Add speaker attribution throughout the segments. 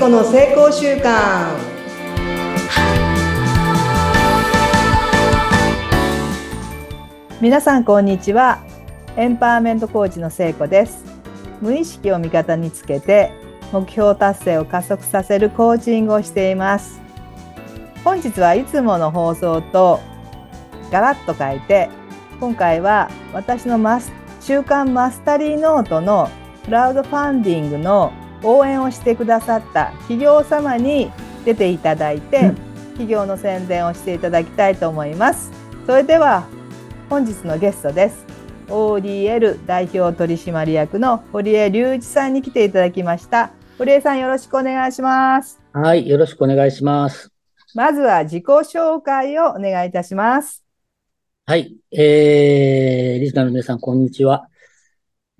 Speaker 1: 子の成功習慣皆さんこんにちは。エンパワーメントコーチの聖子です。無意識を味方につけて目標達成を加速させるコーチングをしています。本日はいつもの放送とガラッと変えて今回は私のマス週刊マスタリーノートのクラウドファンディングの応援をしてくださった企業様に出ていただいて、企業の宣伝をしていただきたいと思います。それでは本日のゲストです。ODL 代表取締役の堀江隆一さんに来ていただきました。堀江さんよろしくお願いします。
Speaker 2: はい、よろしくお願いします。
Speaker 1: まずは自己紹介をお願いいたします。
Speaker 2: はい、えー、リスナーの皆さん、こんにちは。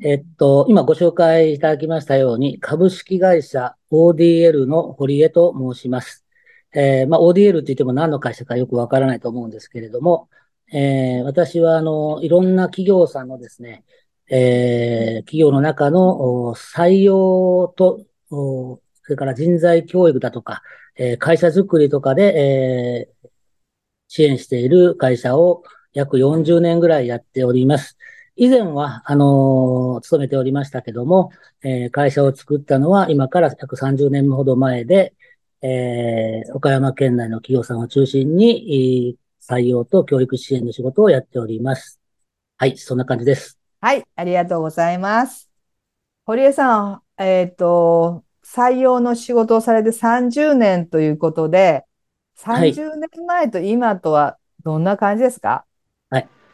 Speaker 2: えっと、今ご紹介いただきましたように、株式会社 ODL の堀江と申します。えー、まあ、ODL って言っても何の会社かよくわからないと思うんですけれども、えー、私は、あの、いろんな企業さんのですね、えー、企業の中の採用と、それから人材教育だとか、えー、会社づくりとかで、えー、支援している会社を約40年ぐらいやっております。以前は、あのー、勤めておりましたけども、えー、会社を作ったのは今から約30年ほど前で、えー、岡山県内の企業さんを中心に、採用と教育支援の仕事をやっております。はい、そんな感じです。
Speaker 1: はい、ありがとうございます。堀江さん、えっ、ー、と、採用の仕事をされて30年ということで、30年前と今とはどんな感じですか、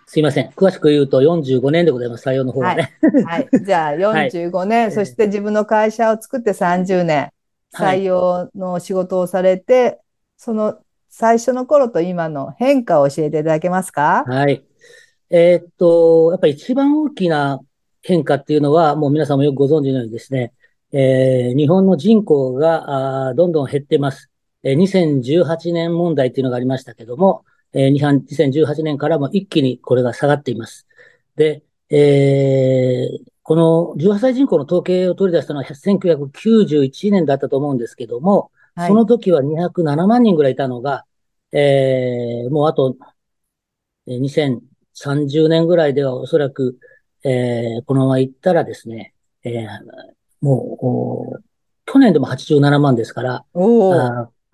Speaker 2: すいません。詳しく言うと45年でございます。採用の方はね。
Speaker 1: はい。はい、じゃあ 45年、はい、そして自分の会社を作って30年、採用の仕事をされて、はい、その最初の頃と今の変化を教えていただけますか？
Speaker 2: はい。えー、っと、やっぱり一番大きな変化っていうのは、もう皆さんもよくご存知のようにですね、えー、日本の人口があどんどん減ってます。えー、2018年問題っていうのがありましたけども、えー、2018年からも一気にこれが下がっています。で、えー、この18歳人口の統計を取り出したのは1991年だったと思うんですけども、はい、その時は207万人ぐらいいたのが、えー、もうあと、2030年ぐらいではおそらく、えー、このまま行ったらですね、えー、もう、去年でも87万ですから、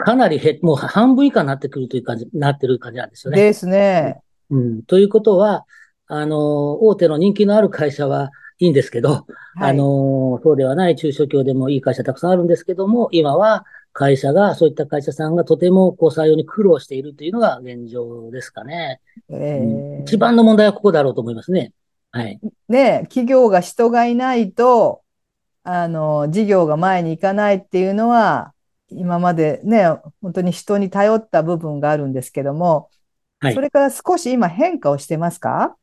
Speaker 2: かなり減、もう半分以下になってくるという感じ、なってる感じなんですよね。
Speaker 1: ですね。
Speaker 2: うん。ということは、あの、大手の人気のある会社はいいんですけど、はい、あの、そうではない中小企業でもいい会社たくさんあるんですけども、今は会社が、そういった会社さんがとてもこう採用に苦労しているというのが現状ですかね。えー、一番の問題はここだろうと思いますね。はい。
Speaker 1: ね企業が人がいないと、あの、事業が前に行かないっていうのは、今までね、本当に人に頼った部分があるんですけども、はい、それから少し今変化をしてますか？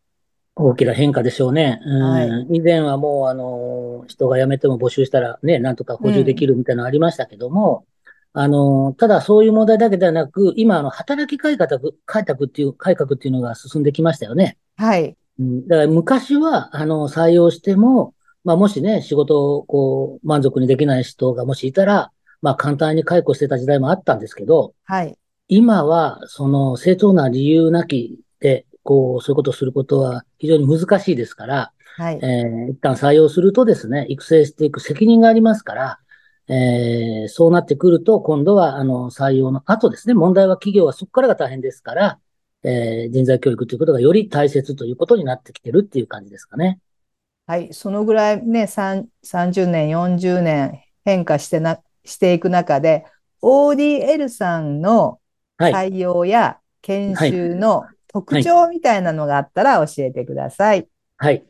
Speaker 2: 大きな変化でしょうね。うん、はい、以前はもう、あの、人が辞めても募集したらね、なんとか補充できるみたいなのありましたけども、うん、あの、ただそういう問題だけではなく、今、あの、働き改革、改革っていう、改革っていうのが進んできましたよね。
Speaker 1: はい。
Speaker 2: うん、だから昔は、あの、採用しても、まあ、もしね、仕事を、こう、満足にできない人がもしいたら、まあ簡単に解雇してた時代もあったんですけど、
Speaker 1: はい。
Speaker 2: 今は、その正当な理由なきで、こう、そういうことをすることは非常に難しいですから、はい。えー、一旦採用するとですね、育成していく責任がありますから、えー、そうなってくると、今度は、あの、採用の後ですね、問題は企業はそこからが大変ですから、えー、人材教育ということがより大切ということになってきてるっていう感じですかね。
Speaker 1: はい。そのぐらいね、30年、40年変化してな、していく中で、ODL さんの採用や研修の特徴みたいなのがあったら教えてください。
Speaker 2: はい。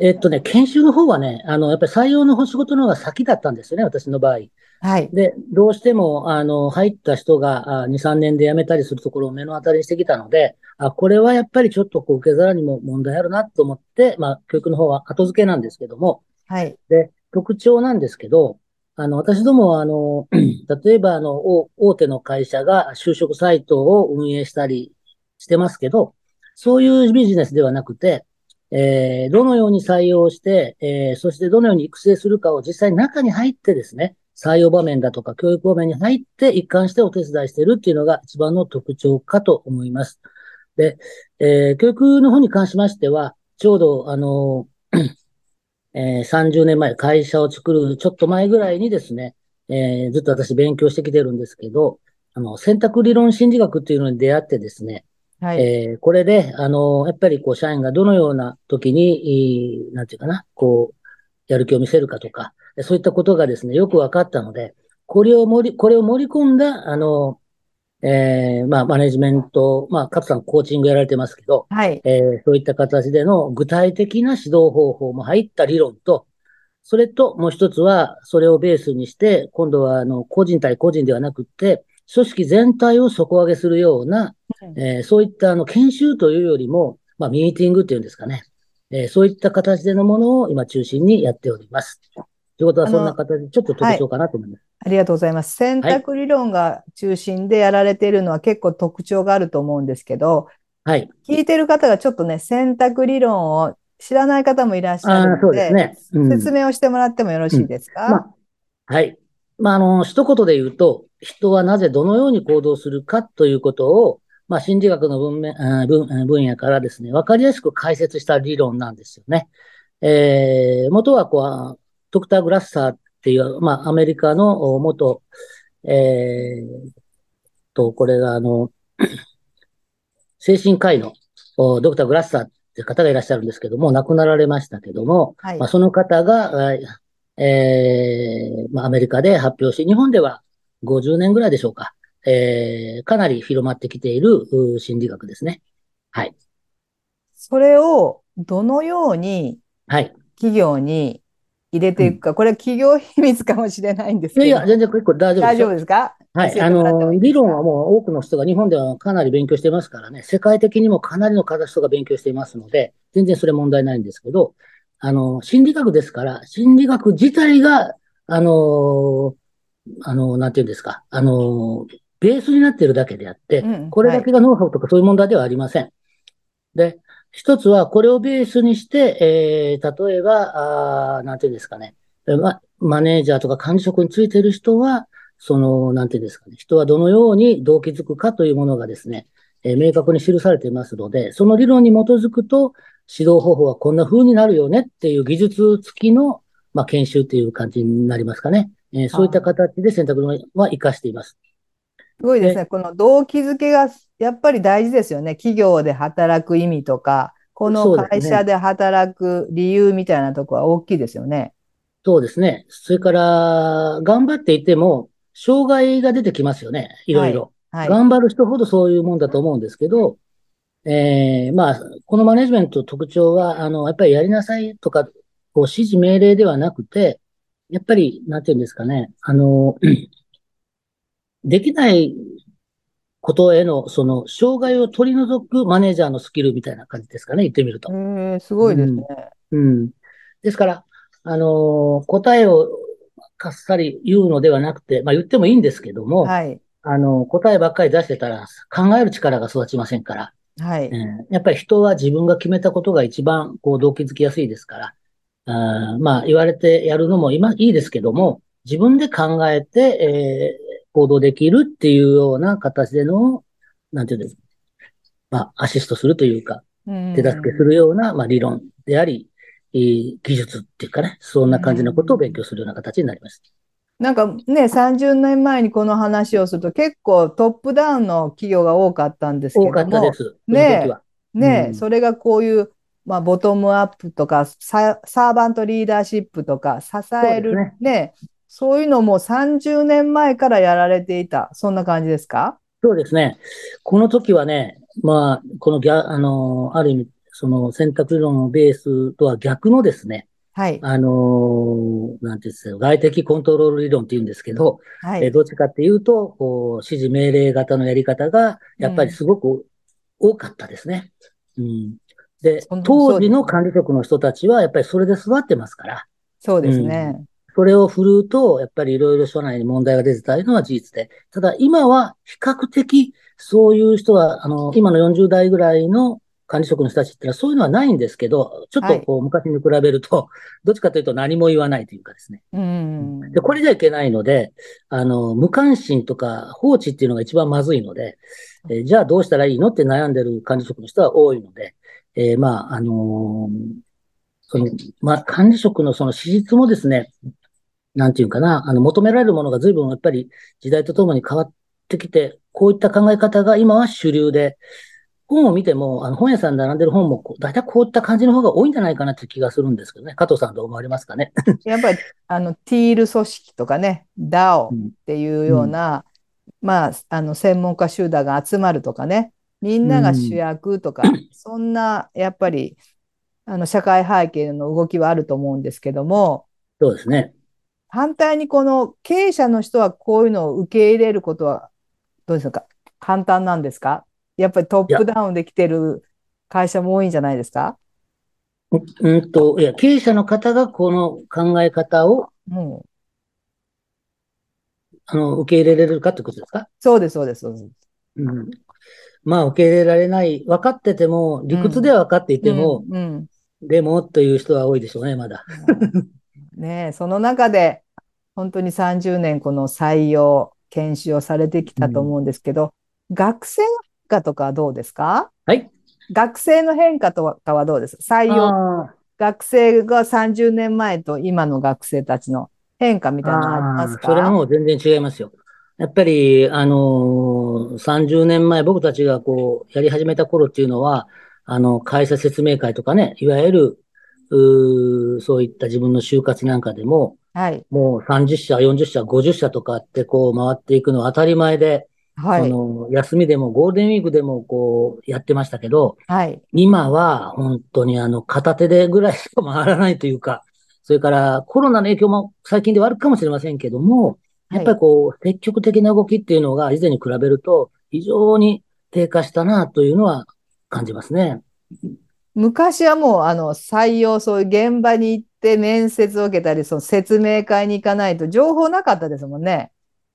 Speaker 2: えっとね、研修の方はね、あの、やっぱり採用の仕事の方が先だったんですよね、私の場合。
Speaker 1: はい。
Speaker 2: で、どうしても、あの、入った人が2、3年で辞めたりするところを目の当たりにしてきたので、あ、これはやっぱりちょっとこう受け皿にも問題あるなと思って、まあ、教育の方は後付けなんですけども。
Speaker 1: はい。
Speaker 2: で、特徴なんですけど、あの、私どもは、あの、例えば、あの、大手の会社が就職サイトを運営したりしてますけど、そういうビジネスではなくて、えー、どのように採用して、えー、そしてどのように育成するかを実際に中に入ってですね、採用場面だとか教育場面に入って一貫してお手伝いしているっていうのが一番の特徴かと思います。で、えー、教育の方に関しましては、ちょうど、あの、えー、30年前、会社を作るちょっと前ぐらいにですね、えー、ずっと私勉強してきてるんですけど、あの、選択理論心理学っていうのに出会ってですね、はい。えー、これで、あの、やっぱりこう、社員がどのような時に、なんていうかな、こう、やる気を見せるかとか、そういったことがですね、よく分かったので、これを盛り、これを盛り込んだ、あの、えー、まあ、マネジメント、まあ、勝さんコーチングやられてますけど、はい。えー、そういった形での具体的な指導方法も入った理論と、それともう一つは、それをベースにして、今度は、あの、個人対個人ではなくて、組織全体を底上げするような、えー、そういったあの研修というよりも、まあ、ミーティングっていうんですかね、えー、そういった形でのものを今中心にやっております。ということは、そんな形でちょっと特徴かなと思います、
Speaker 1: はい。ありがとうございます。選択理論が中心でやられているのは結構特徴があると思うんですけど、はい。聞いてる方がちょっとね、選択理論を知らない方もいらっしゃるので、でねうん、説明をしてもらってもよろしいですか、うんまあ、
Speaker 2: はい。まあ、あの、一言で言うと、人はなぜどのように行動するかということを、まあ、心理学の文分分野からですね、わかりやすく解説した理論なんですよね。えー、元はこう、ドクター・グラッサーっていう、まあ、アメリカの元、えー、と、これがあの、精神科医のドクター・グラッサーっていう方がいらっしゃるんですけども、亡くなられましたけども、はい、まあ、その方が、えー、まあ、アメリカで発表し、日本では50年ぐらいでしょうか。えー、かなり広まってきている心理学ですね。はい。
Speaker 1: それをどのように企業に入れていくか、はい、これは企業秘密かもしれないんですけど。い
Speaker 2: やいや、全然結構大丈夫です。
Speaker 1: 大丈夫ですか？
Speaker 2: はい。あの、理論はもう多くの人が日本ではかなり勉強してますからね、世界的にもかなりの方人が勉強していますので、全然それ問題ないんですけど、あの、心理学ですから、心理学自体が、あの、あの、なんていうんですか、あの、ベースになっているだけであって、うん、これだけがノウハウとかそういう問題ではありません。で、一つはこれをベースにして、えー、例えば、あなんていうんですかね、ま、マネージャーとか管理職についてる人は、その、なんていうんですかね、人はどのように動機づくかというものがですね、えー、明確に記されていますので、その理論に基づくと、指導方法はこんな風になるよねっていう技術付きの、まあ、研修っていう感じになりますかね。えー、そういった形で選択は活かしています。
Speaker 1: すごいですね。この動機づけがやっぱり大事ですよね。企業で働く意味とか、この会社で働く理由みたいなところは大きいですよね。
Speaker 2: そうですね。それから、頑張っていても、障害が出てきますよね。いろいろ。はい、はい、頑張る人ほどそういうもんだと思うんですけど、えー、まあ、このマネジメント特徴は、あの、やっぱりやりなさいとか、こう指示命令ではなくて、やっぱり、なんていうんですかね、あの、できないことへの、その、障害を取り除くマネージャーのスキルみたいな感じですかね、言ってみると。
Speaker 1: えすごいですね、
Speaker 2: うん。うん。ですから、あのー、答えをかっさり言うのではなくて、まあ言ってもいいんですけども、はい。あの、答えばっかり出してたら考える力が育ちませんから。はい。えー、やっぱり人は自分が決めたことが一番、こう、動機づきやすいですから、あまあ、言われてやるのも今、いいですけども、自分で考えて、えー、行動できるっていうような形での、なんていうんですか、まあ、アシストするというか、手助けするような、まあ、理論であり、えー、技術っていうかね、そんな感じのことを勉強するような形になります。
Speaker 1: なんかね、30年前にこの話をすると結構トップダウンの企業が多かったんですけども。多
Speaker 2: かったです。
Speaker 1: ねね、うん、それがこういうまあ、ボトムアップとかサ、サーバントリーダーシップとか、支えるね、ねそういうのも30年前からやられていた、そんな感じですか？
Speaker 2: そうですね。この時はね、まあ、このギャ、あの、ある意味、その選択論のベースとは逆のですね、はい。あのなんていうんですか、外的コントロール理論って言うんですけど、はい。えどっちかっていうと、こう、指示命令型のやり方が、やっぱりすごく多かったですね。うん、うんで、当時の管理職の人たちは、やっぱりそれで育ってますから。
Speaker 1: そうですね。うん、
Speaker 2: それを振るうと、やっぱりいろいろ社内に問題が出てたのは事実で。ただ、今は比較的、そういう人は、あの、今の40代ぐらいの、管理職の人たちってのはそういうのはないんですけど、ちょっとこう昔に比べると、どっちかというと何も言わないというかですね。
Speaker 1: うん。
Speaker 2: で、これじゃいけないので、あの、無関心とか放置っていうのが一番まずいので、えーじゃあどうしたらいいのって悩んでる管理職の人は多いので、えーまあ、あのーその、まあ、管理職のその資質もですね、なんていうかな、あの、求められるものが随分やっぱり時代とともに変わってきて、こういった考え方が今は主流で、本を見ても、あの、本屋さんに並んでる本も大体こういった感じの方が多いんじゃないかなって気がするんですけどね。加藤さんどう思われますかね？
Speaker 1: やっぱり、あの、ティール組織とかね、DAO
Speaker 2: うん
Speaker 1: っていうような、まあ、あの、専門家集団が集まるとかね、みんなが主役とか、そんな、やっぱり、あの、社会背景の動きはあると思うんですけども、
Speaker 2: そうですね。
Speaker 1: 反対にこの経営者の人はこういうのを受け入れることはどうですか？簡単なんですか？やっぱりトップダウンで来てる会社も多いんじゃないですか？
Speaker 2: ううんと、いや、経営者の方がこの考え方を、
Speaker 1: もう、
Speaker 2: あの、受け入れられるかってことですか？
Speaker 1: そうです、そうです、そうです。
Speaker 2: うん。まあ、受け入れられない。分かってても、理屈では分かっていても、
Speaker 1: うん、うん
Speaker 2: でもという人は多いでしょうね、まだ。
Speaker 1: ね。え、その中で本当に30年この採用、研修をされてきたと思うんですけど、学生の変化とかはどうですか？
Speaker 2: はい。
Speaker 1: 学生の変化とかはどうです？採用、
Speaker 2: あ
Speaker 1: 学生が30年前と今の学生たちの変化みたいなのありますか？
Speaker 2: それはもう全然違いますよ。やっぱり、あのー30年前、僕たちがこう、やり始めた頃っていうのは、あの、会社説明会とかね、いわゆる、うーそういった自分の就活なんかでも、
Speaker 1: はい。
Speaker 2: もう30社、40社、50社とかってこう回っていくのは当たり前で、
Speaker 1: はい。
Speaker 2: その休みでもゴールデンウィークでもこうやってましたけど、
Speaker 1: はい。
Speaker 2: 今は本当にあの片手でぐらいしか回らないというか、それからコロナの影響も最近ではあるかもしれませんけども、やっぱりこう積極的な動きっていうのが以前に比べると非常に低下したなというのは感じますね。
Speaker 1: 昔はもうあの採用、そういう現場に行って面接を受けたり、その説明会に行かないと情報なかったですもんね。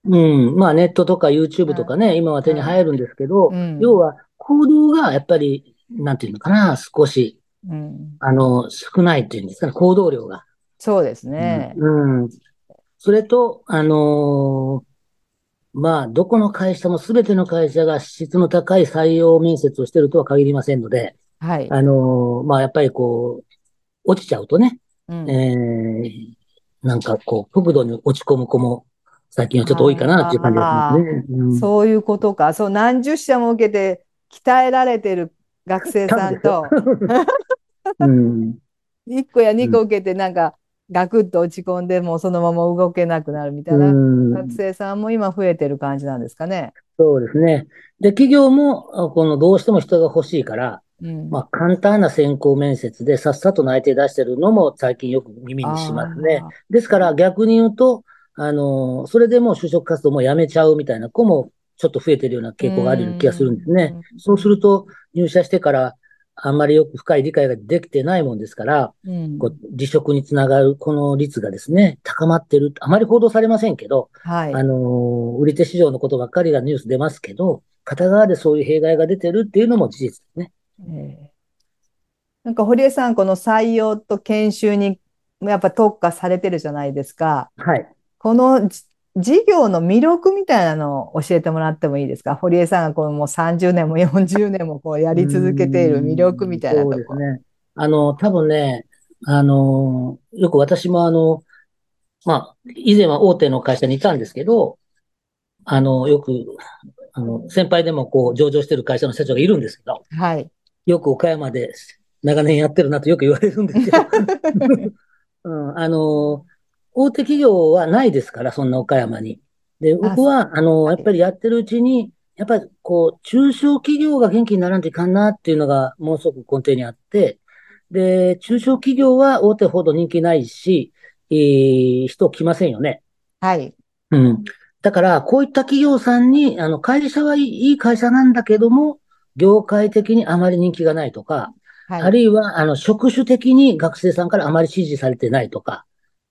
Speaker 2: うん。まあネットとか YouTube とかね、今は手に入るんですけど、
Speaker 1: うん
Speaker 2: 要は行動がやっぱり、なんていうのかな、少し、
Speaker 1: うん、
Speaker 2: あの、少ないっていうんですかね、行動量が。
Speaker 1: そうですね。
Speaker 2: うん。それと、あのーまあ、どこの会社も全ての会社が質の高い採用面接をしているとは限りませんので、
Speaker 1: はい。
Speaker 2: あのーまあ、やっぱりこう、落ちちゃうとね、
Speaker 1: うん
Speaker 2: えーなんかこう、極度に落ち込む子も最近はちょっと多いかなっていう感じがしますね。うん
Speaker 1: そういうことか。そう、何十社も受けて鍛えられてる学生さんと、
Speaker 2: うん。
Speaker 1: 1個や2個受けてなんかガクッと落ち込んでもうそのまま動けなくなるみたいな
Speaker 2: うん
Speaker 1: 学生さんも今増えてる感じなんですかね。
Speaker 2: そうですね。で、企業も、あこの、どうしても人が欲しいから、
Speaker 1: うん。
Speaker 2: まあ、簡単な選考面接でさっさと内定出してるのも最近よく耳にしますね。ですから逆に言うと、あの、それでもう就職活動もやめちゃうみたいな子もちょっと増えてるような傾向があるような気がするんですね。
Speaker 1: うん
Speaker 2: そうすると入社してからあんまりよく深い理解ができてないもんですから、
Speaker 1: うん
Speaker 2: こう離職につながるこの率がですね、高まってる。あまり報道されませんけど、
Speaker 1: はい。
Speaker 2: あの、売り手市場のことばっかりがニュース出ますけど、片側でそういう弊害が出てるっていうのも事実ですね。
Speaker 1: ええなんか堀江さん、この採用と研修にやっぱ特化されてるじゃないですか。
Speaker 2: はい。
Speaker 1: このじ事業の魅力みたいなのを教えてもらってもいいですか？堀江さんがこうもう30年も40年もこうやり続けている魅力みたいなとこ
Speaker 2: そうです。ね。あの、多分ね、あの、よく私もあの、まあ、以前は大手の会社にいたんですけど、あの、よく、あの、先輩でもこう、上場してる会社の社長がいるんですけど、
Speaker 1: はい。
Speaker 2: よく岡山で長年やってるなとよく言われるんですよ。うん、あの、大手企業はないですから、そんな岡山に。で、僕は、あの、やっぱりやってるうちに、やっぱりこう、中小企業が元気にならんといかんなっていうのがものすごく根底にあって、で、中小企業は大手ほど人気ないし、えー人来ませんよね。
Speaker 1: はい。
Speaker 2: うん。だから、こういった企業さんに、あの、会社はいい会社なんだけども、業界的にあまり人気がないとか、
Speaker 1: はい。
Speaker 2: あるいは、あの、職種的に学生さんからあまり支持されてないとか、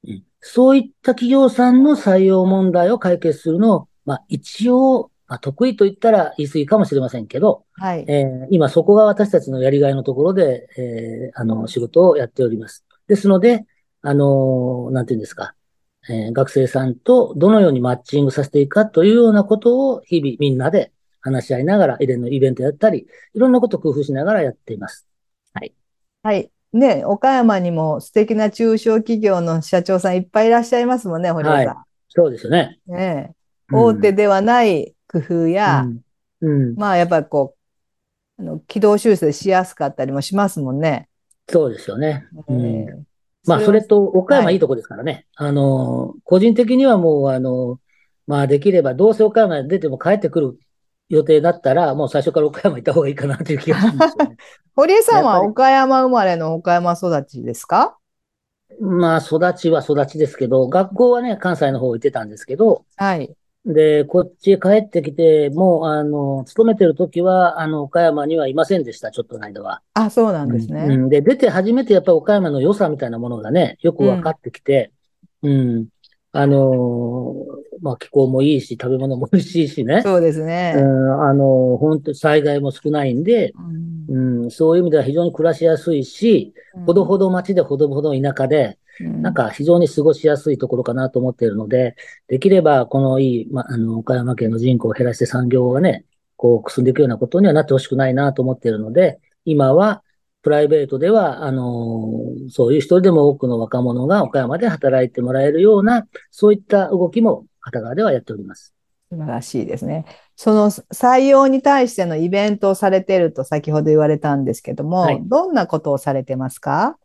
Speaker 2: うんそういった企業さんの採用問題を解決するのを、まあ、一応、まあ、得意と言ったら言い過ぎかもしれませんけど、
Speaker 1: はい。
Speaker 2: えー今そこが私たちのやりがいのところで、えーあの、仕事をやっております。ですので、あの、なんていうんですか、えー学生さんとどのようにマッチングさせていくかというようなことを日々みんなで話し合いながら、イレンのイベントやったり、いろんなことを工夫しながらやっています。
Speaker 1: はい。ね、岡山にも素敵な中小企業の社長さんいっぱいいらっしゃいますもんね、堀江さ
Speaker 2: そうですよね。
Speaker 1: ん。ねえ
Speaker 2: うん
Speaker 1: 大手ではない工夫や、
Speaker 2: うん。うん
Speaker 1: まあやっぱりこう、あの軌道修正しやすかったりもしますもんね。
Speaker 2: そうですよね。うん
Speaker 1: ええ
Speaker 2: まあ、それと、岡
Speaker 1: はい
Speaker 2: 山いいとこですからね。あの、個人的にはもう、あの、まあ、できれば、どうせ岡山に出ても帰ってくる予定だったら、もう最初から岡山行った方がいいかなという気がするんですよね。
Speaker 1: 堀江さんは岡山生まれの岡山育ちですか？
Speaker 2: まあ、育ちは育ちですけど、学校はね、関西の方行ってたんですけど、
Speaker 1: はい。
Speaker 2: で、こっちへ帰ってきて、もう、あの、勤めてる時は、あの、岡山にはいませんでした、ちょっとの間は。
Speaker 1: あ、そうなんです
Speaker 2: う
Speaker 1: ね。
Speaker 2: ん、で、出て初めてやっぱり岡山の良さみたいなものがね、よく分かってきて、うん、あのーまあ気候もいいし、食べ物も美味しいしね、
Speaker 1: そうです
Speaker 2: う
Speaker 1: ね。
Speaker 2: ん、あのー本当に災害も少ないんで、
Speaker 1: うん。
Speaker 2: うん、そういう意味では非常に暮らしやすいし、ほどほど町でほどほど田舎で、
Speaker 1: うん。
Speaker 2: なんか非常に過ごしやすいところかなと思っているので、できればこのいい、ま、あの、岡山県の人口を減らして産業がね、こう、くすんでいくようなことにはなってほしくないなと思っているので、今は、プライベートでは、あの、そういう一人でも多くの若者が岡山で働いてもらえるような、そういった動きも片側ではやっております。
Speaker 1: 素晴らしいですね。その採用に対してのイベントをされていると先ほど言われたんですけども、
Speaker 2: はい
Speaker 1: どんなことをされてますか？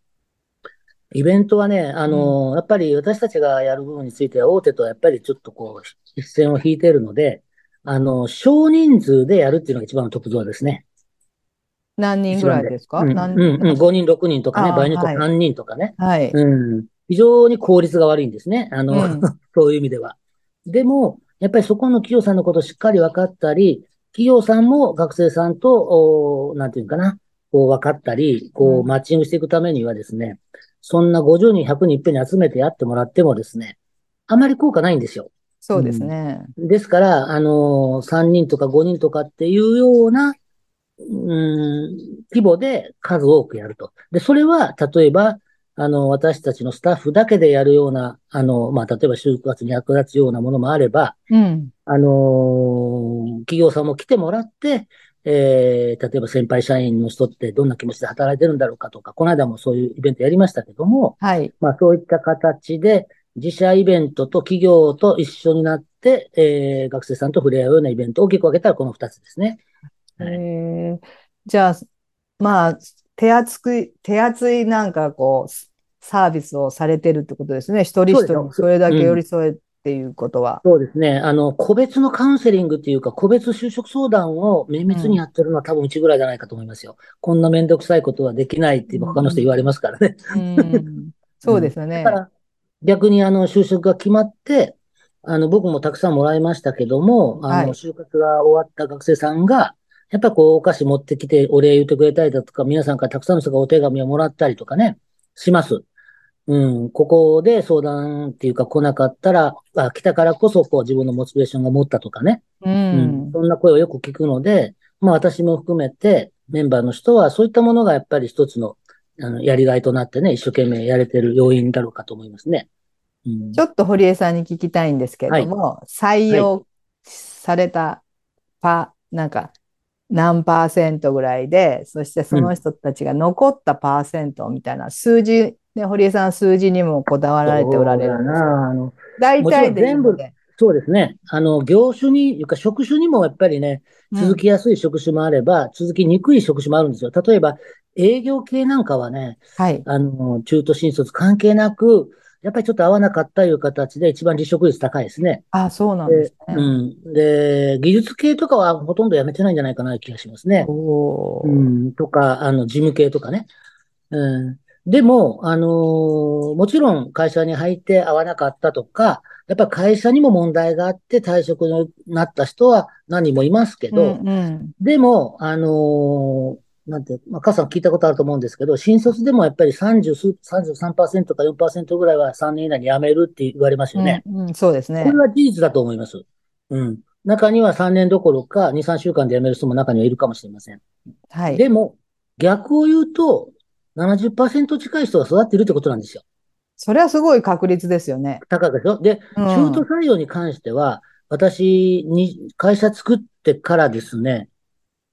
Speaker 2: イベントはね、あの、やっぱり私たちがやる部分については大手とはやっぱりちょっとこう、一線を引いているので、あの、少人数でやるっていうのが一番の特徴ですね。
Speaker 1: 何人ぐらいですか？
Speaker 2: うん、
Speaker 1: 何
Speaker 2: うん、うん、5人、6人とかね、場合によっては
Speaker 1: はい
Speaker 2: 3人とかね。
Speaker 1: はい。
Speaker 2: うん。非常に効率が悪いんですね。あの、
Speaker 1: うん
Speaker 2: そういう意味では。でも、やっぱりそこの企業さんのことをしっかり分かったり、企業さんも学生さんと、おなんていうかな、こう分かったり、こ
Speaker 1: う
Speaker 2: うんマッチングしていくためにはですね、そんな50人、100人いっぺんに集めてやってもらってもですね、あまり効果ないんですよ。
Speaker 1: そうですね。
Speaker 2: ですから、あの3人とか5人とかっていうような、うん、規模で数多くやると。で、それは、例えば、あの、私たちのスタッフだけでやるような、あの、まあ、例えば就活に役立つようなものもあれば、
Speaker 1: うん。
Speaker 2: あの企業さんも来てもらって、えー、例えば先輩社員の人ってどんな気持ちで働いてるんだろうかとか、この間もそういうイベントやりましたけども、
Speaker 1: はい。
Speaker 2: まあそういった形で自社イベントと企業と一緒になって、えー、学生さんと触れ合うようなイベントを大きく分けたらこの二つですね。はい
Speaker 1: えーじゃあ、まあ、手厚く、手厚いなんかこう、サービスをされてるってことですね。一人一人に
Speaker 2: そ
Speaker 1: れだけ寄り添えっていうことは。
Speaker 2: そうですね。あの、個別のカウンセリングっていうか、個別就職相談を綿密にやってるのは多分うちぐらいじゃないかと思いますよ。こんなめんどくさいことはできないって他の人言われますからね。
Speaker 1: うん。そうですよね
Speaker 2: だか。ら、逆にあの、就職が決まって、あの、僕もたくさんもらいましたけども、あの、
Speaker 1: はい
Speaker 2: 就活が終わった学生さんが、やっぱこう、お菓子持ってきてお礼言ってくれたりだとか、皆さんからたくさんの人がお手紙をもらったりとかね、します。うん、ここで相談っていうか来なかったら、あ、来たからこそこう自分のモチベーションが持ったとかね、
Speaker 1: う
Speaker 2: うん
Speaker 1: ん。
Speaker 2: そんな声をよく聞くので、まあ私も含めてメンバーの人はそういったものがやっぱり一つの、あの、やりがいとなってね、一生懸命やれてる要因だろうかと思いますね。うん
Speaker 1: ちょっと堀江さんに聞きたいんですけれども、採用されたパ、なんか、何パーセントぐらいで、そしてその人たちが残ったパーセントみたいな数字、ね、堀江さんは数字にもこだわられておられるんです大体でいいので。
Speaker 2: そうですね。あの、業種に、いうか職種にもやっぱりね、
Speaker 1: うん
Speaker 2: 続きやすい職種もあれば、続きにくい職種もあるんですよ。例えば、営業系なんかはね、
Speaker 1: はい。
Speaker 2: あの、中途新卒関係なく、やっぱりちょっと合わなかったという形で一番離職率高いですね。
Speaker 1: あ、そうなんですね。
Speaker 2: うん。で、技術系とかはほとんど辞めてないんじゃないかな気がしますね。う
Speaker 1: おー
Speaker 2: ん。とか、あの、事務系とかね。うん。でも、あのーもちろん会社に入って合わなかったとか、やっぱ会社にも問題があって退職になった人は何人もいますけど、
Speaker 1: うんうん
Speaker 2: でも、あのーなんて、まあ、母さん聞いたことあると思うんですけど、新卒でもやっぱり30数、33%か4%ぐらいは3年以内に辞めるって言われますよね。
Speaker 1: うんうんそうですね
Speaker 2: これ。は事実だと思います。うん。中には3年どころか2、3週間で辞める人も中にはいるかもしれません。
Speaker 1: はい。
Speaker 2: でも、逆を言うと、70%近い人が育っているってことなんですよ。
Speaker 1: それはすごい確率ですよね。
Speaker 2: 高くでしょ？で、
Speaker 1: うん
Speaker 2: 中途採用に関しては、私に会社作ってからですね、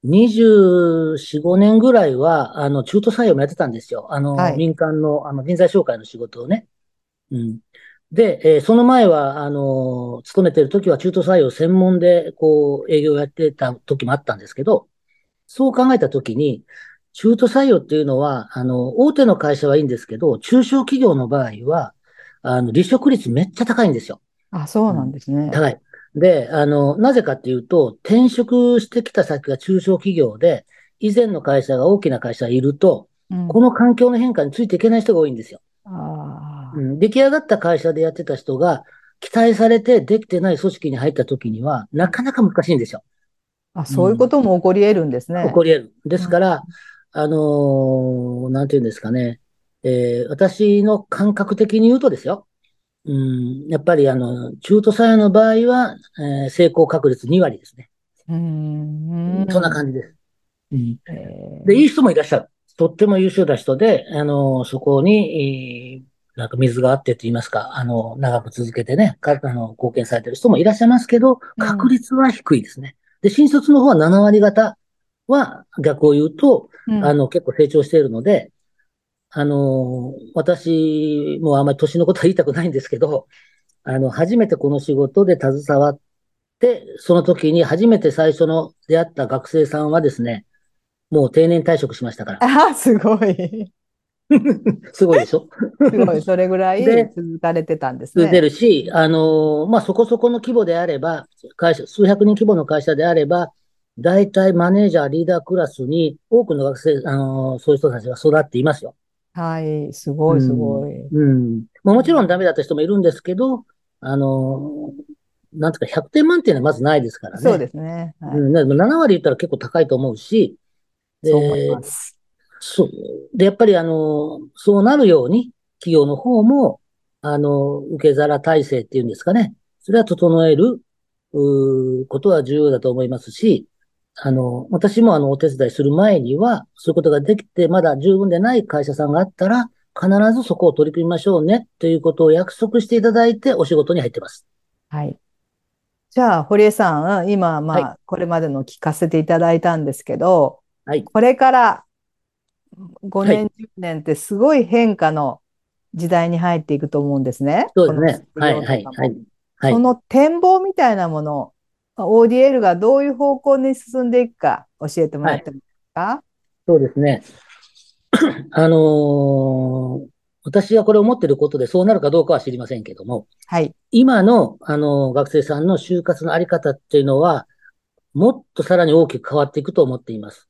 Speaker 2: 24、5年ぐらいは、あの、中途採用もやってたんですよ。あの、
Speaker 1: はい
Speaker 2: 民間の、あの、人材紹介の仕事をね。うん。で、えーその前は、あの、勤めてる時は中途採用専門で、こう、営業やってた時もあったんですけど、そう考えた時に、中途採用っていうのは、あの、大手の会社はいいんですけど、中小企業の場合は、あの、離職率めっちゃ高いんですよ。
Speaker 1: あ、そうなんですね。
Speaker 2: 高い。で、あの、なぜかっていうと、転職してきた先が中小企業で、以前の会社が大きな会社がいると、
Speaker 1: うん
Speaker 2: この環境の変化についていけない人が多いんですよ。
Speaker 1: あ
Speaker 2: うん、出来上がった会社でやってた人が、期待されてできてない組織に入った時には、なかなか難しいんですよ。
Speaker 1: ーあ、そういうことも起こり得るんですね。
Speaker 2: 起こり得る。ですから、あのーなんていうんですかね、えー私の感覚的に言うとですよ、うん、やっぱりあの、中途採用の場合は、えー成功確率2割ですね。
Speaker 1: うーん。
Speaker 2: そんな感じです。うん、
Speaker 1: えー
Speaker 2: で、いい人もいらっしゃる。とっても優秀な人で、あの、そこに、えーなんか水があってと言いますか、あの、長く続けてね、か、あの、貢献されてる人もいらっしゃいますけど、
Speaker 1: うん
Speaker 2: 確率は低いですね。で、新卒の方は7割方は逆を言うと、
Speaker 1: うん
Speaker 2: あの、結構成長しているので、あの、私もあんまり年のことは言いたくないんですけど、あの、初めてこの仕事で携わって、その時に初めて最初の出会った学生さんはですね、もう定年退職しましたから。
Speaker 1: あ、すごい。
Speaker 2: すごいでしょ？
Speaker 1: すごい。それぐらい
Speaker 2: で
Speaker 1: 続かれてたんです
Speaker 2: 続いて
Speaker 1: ね。
Speaker 2: るし、あのまあ、そこそこの規模であれば、会社、数百人規模の会社であれば、大体マネージャー、リーダークラスに多くの学生、あのそういう人たちが育っていますよ。
Speaker 1: はい。すごい、すごい。
Speaker 2: うん。まあ、もちろんダメだった人もいるんですけど、あのなんとか100点満点はまずないですからね。
Speaker 1: そうですね。はい。
Speaker 2: うん、でも7割言ったら結構高いと思うし、で、
Speaker 1: そう思います。
Speaker 2: そう。で、やっぱりあの、そうなるように、企業の方も、あの、受け皿体制っていうんですかね。それは整える、うーことは重要だと思いますし、あの、私もあの、お手伝いする前には、そういうことができて、まだ十分でない会社さんがあったら、必ずそこを取り組みましょうね、ということを約束していただいて、お仕事に入ってます。
Speaker 1: はい。じゃあ、堀江さん、今、ま
Speaker 2: は
Speaker 1: あ、これまでの聞かせていただいたんですけど、
Speaker 2: はい。
Speaker 1: これから5
Speaker 2: は
Speaker 1: 年、10年ってすごい変化の時代に入っていくと思うんですね。
Speaker 2: そうですね。はい、はい。はい
Speaker 1: その展望みたいなもの、ODL がどういう方向に進んでいくか教えてもらってもいいですか？
Speaker 2: そうですね。あのー私がこれ思ってることでそうなるかどうかは知りませんけども、
Speaker 1: はい。
Speaker 2: 今の、あの、学生さんの就活のあり方っていうのは、もっとさらに大きく変わっていくと思っています。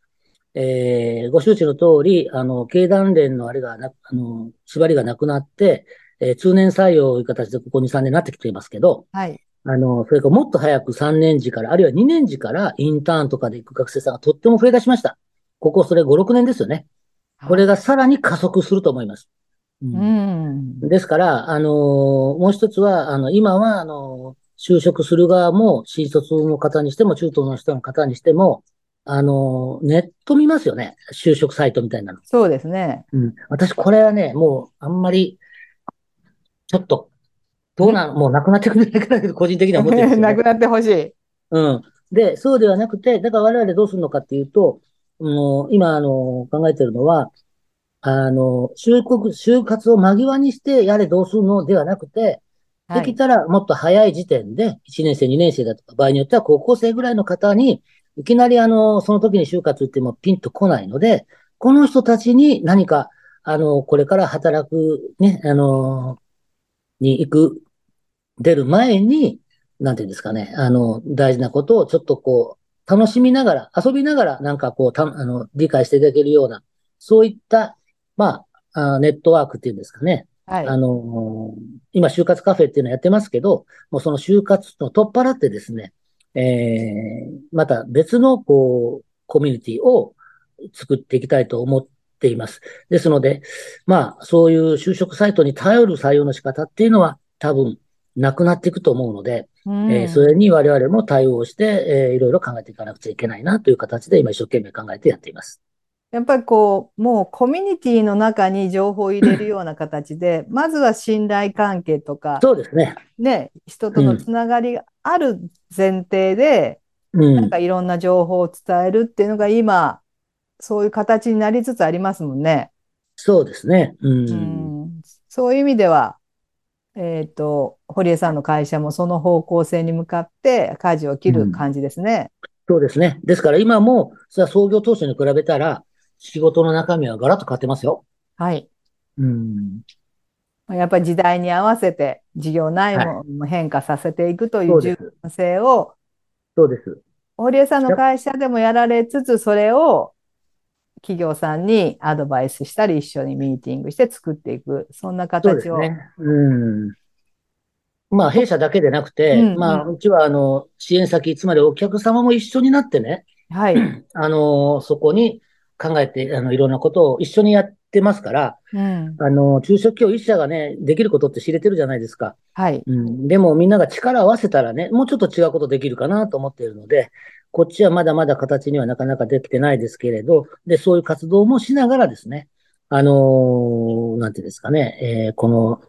Speaker 2: えーご周知の通り、あの、経団連のあれがな、あの、縛りがなくなって、えー通年採用という形でここ2、3年になってきていますけど、
Speaker 1: はい。
Speaker 2: あの、それからもっと早く3年時から、あるいは2年時からインターンとかで行く学生さんがとっても増え出しました。ここそれ5、6年ですよね。これがさらに加速すると思います。うん
Speaker 1: うん。
Speaker 2: ですから、あのーもう一つは、あの、今は、あのー就職する側も、新卒の方にしても、中東の人の方にしても、あのーネット見ますよね。就職サイトみたいなの。
Speaker 1: そうですね。
Speaker 2: うん。私、これはね、もう、あんまり、ちょっと、どうなの、もうなくなってくれないかなと、個人的には思ってるんですよね
Speaker 1: なく。なってほしい。
Speaker 2: うん。で、そうではなくて、だから我々どうするのかっていうと、もう今、あの、考えてるのは、あの、就国、就活を間際にして、やれどうするのではなくて、
Speaker 1: はい。
Speaker 2: できたらもっと早い時点で、1年生、2年生だとか、場合によっては高校生ぐらいの方に、いきなりあの、その時に就活ってもピンと来ないので、この人たちに何か、あの、これから働く、ね、あの、に行く、出る前に、なんていうんですかね、あの、大事なことをちょっとこう、楽しみながら、遊びながら、なんかこう、た、あの、理解していただけるような、そういった、まあ、あネットワークっていうんですかね。
Speaker 1: はい。
Speaker 2: あの、今、就活カフェっていうのやってますけど、もうその就活の取っ払ってですね、えー、また別の、こう、コミュニティを作っていきたいと思っています。ですので、まあ、そういう就職サイトに頼る採用の仕方っていうのは、多分、なくなっていくと思うので、
Speaker 1: うん
Speaker 2: えーそれに我々も対応して、えーいろいろ考えていかなくちゃいけないなという形で今一生懸命考えてやっています。
Speaker 1: やっぱりこう、もうコミュニティの中に情報を入れるような形で、まずは信頼関係とか、
Speaker 2: そうですね。
Speaker 1: ね、人とのつながりがある前提で、
Speaker 2: うん
Speaker 1: なんか。いろんな情報を伝えるっていうのが今、そういう形になりつつありますもんね。
Speaker 2: そうですね。うん。
Speaker 1: うんそういう意味では、えっと、堀江さんの会社もその方向性に向かって舵を切る感じですね。
Speaker 2: そうですね。ですから今も、それは創業当初に比べたら、仕事の中身はガラッと変わってますよ。
Speaker 1: はい。
Speaker 2: うん。
Speaker 1: やっぱり時代に合わせて事業内容も変化させていくとい
Speaker 2: そう。
Speaker 1: 柔軟性を、
Speaker 2: そうです。
Speaker 1: 堀江さんの会社でもやられつつ、それを企業さんにアドバイスしたり、一緒にミーティングして作っていく、そんな形を。
Speaker 2: すね。うん。まあ、弊社だけでなくて、
Speaker 1: うん
Speaker 2: まあ、
Speaker 1: う
Speaker 2: うちは、あの、支援先、つまりお客様も一緒になってね、
Speaker 1: はい。
Speaker 2: あの、そこに考えて、あの、いろんなことを一緒にやってますから、
Speaker 1: うん。
Speaker 2: あの、中小企業一社がね、できることって知れてるじゃないですか。
Speaker 1: はい。
Speaker 2: うん。でもみんなが力を合わせたらね、もうちょっと違うことできるかなと思っているので、こっちはまだまだ形にはなかなかできてないですけれど、で、そういう活動もしながらですね、あのーなんていうんですかね、えーこの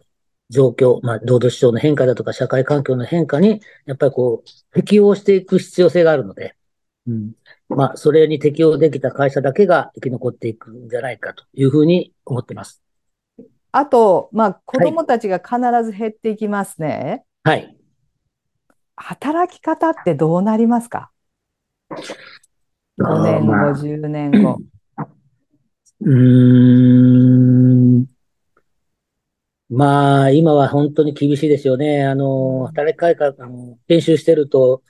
Speaker 2: 状況、まあ、労働市場の変化だとか社会環境の変化に、やっぱりこう、適応していく必要性があるので、うん。まあ、それに適応できた会社だけが生き残っていくんじゃないかというふうに思ってます。
Speaker 1: あと、まあ、子供たちが必ず減っていきますね。
Speaker 2: はい。
Speaker 1: 働き方ってどうなりますか？
Speaker 2: あ
Speaker 1: ?5
Speaker 2: ー
Speaker 1: 年後、
Speaker 2: まあ
Speaker 1: 10年後。
Speaker 2: うーん。まあ、今は本当に厳しいですよね。あの、働き改革、あの、研修してると、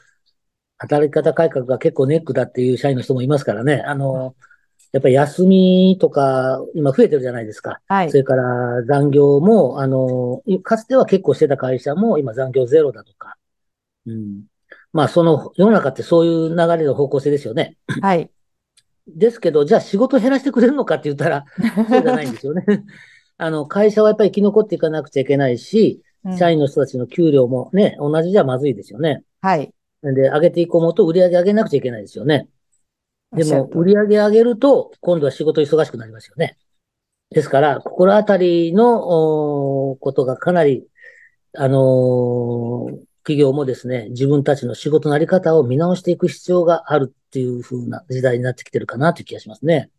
Speaker 2: 働き方改革が結構ネックだっていう社員の人もいますからね。あの、やっぱり休みとか、今増えてるじゃないですか。
Speaker 1: はい
Speaker 2: そ。れから残業も、あの、かつては結構してた会社も今残業ゼロだとか。うん。まあ、その世の中ってそういう流れの方向性ですよね。
Speaker 1: はい。
Speaker 2: ですけど、じゃあ仕事減らしてくれるのかって言ったら、そうじゃないんですよね。あの、会社はやっぱり生き残っていかなくちゃいけないし、
Speaker 1: うん
Speaker 2: 社員の人たちの給料もね、同じじゃまずいですよね。
Speaker 1: はい。
Speaker 2: で、上げていこうと売り上げ上げなくちゃいけないですよね。でも、売り上げ上げると、今度は仕事忙しくなりますよね。ですから、心当たりのことがかなり、あのー企業もですね、自分たちの仕事のあり方を見直していく必要があるっていう風な時代になってきてるかなという気がしますね。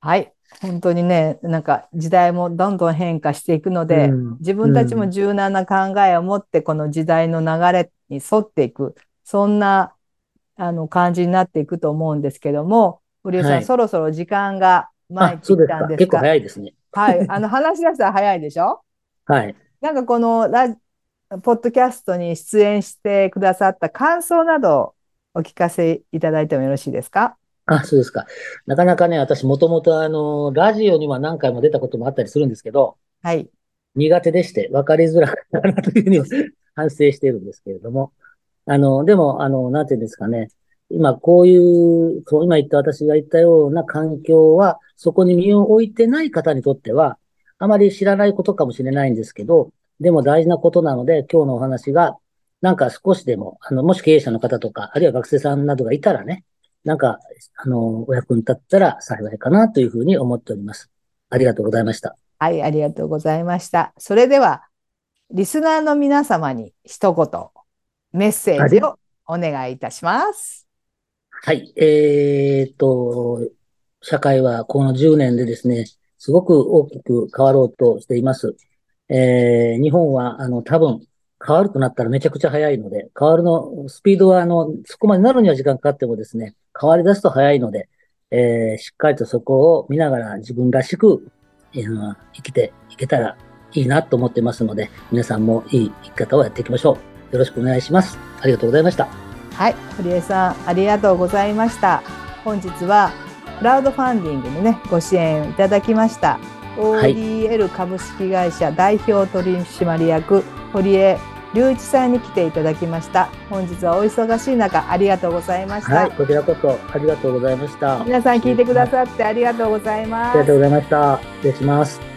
Speaker 1: はい。本当にね、なんか時代もどんどん変化していくので、
Speaker 2: うん
Speaker 1: 自分たちも柔軟な考えを持って、この時代の流れに沿っていく、そんなあの感じになっていくと思うんですけども、堀江さん、
Speaker 2: はい
Speaker 1: そろそろ時間が参
Speaker 2: あ
Speaker 1: っ、て
Speaker 2: そうですか。
Speaker 1: きたんです
Speaker 2: 結構
Speaker 1: が、
Speaker 2: 早いですね。
Speaker 1: はい。あの話し出したら早いでしょ？
Speaker 2: はい。
Speaker 1: なんかこのラジポッドキャストに出演してくださった感想などお聞かせいただいてもよろしいですか？
Speaker 2: あ、そうですか。なかなかね、私もともとあの、ラジオには何回も出たこともあったりするんですけど、
Speaker 1: はい。
Speaker 2: 苦手でして分かりづらかったなというふうに反省しているんですけれども、あの、でも、あの、なんていうんですかね、今こういう、そう今言った私が言ったような環境は、そこに身を置いてない方にとっては、あまり知らないことかもしれないんですけど、でも大事なことなので、今日のお話が、なんか少しでも、あの、もし経営者の方とか、あるいは学生さんなどがいたらね、なんか、あの、お役に立ったら幸いかなというふうに思っております。ありがとうございました。
Speaker 1: はい、ありがとうございました。それでは、リスナーの皆様に一言、メッセージをお願いいたします。
Speaker 2: はい。えーっと、社会はこの10年でですね、すごく大きく変わろうとしています。えー日本は、あの、多分、変わるとなったらめちゃくちゃ早いので、変わるの、スピードは、あの、そこまでなるには時間かかってもですね、変わり出すと早いので、えーしっかりとそこを見ながら自分らしく、えー生きていけたらいいなと思ってますので、皆さんもいい生き方をやっていきましょう。よろしくお願いします。ありがとうございました。
Speaker 1: はい、堀江さん、ありがとうございました。本日は、クラウドファンディングのね、ご支援いただきました。
Speaker 2: い
Speaker 1: ODL 株式会社代表取締役、堀江隆一さんに来ていただきました。本日はお忙しい中、ありがとうございました。
Speaker 2: はい、こちらこそありがとうございました。
Speaker 1: 皆さん聞いてくださってありがとうございます
Speaker 2: ありがとう。ございました。失礼します。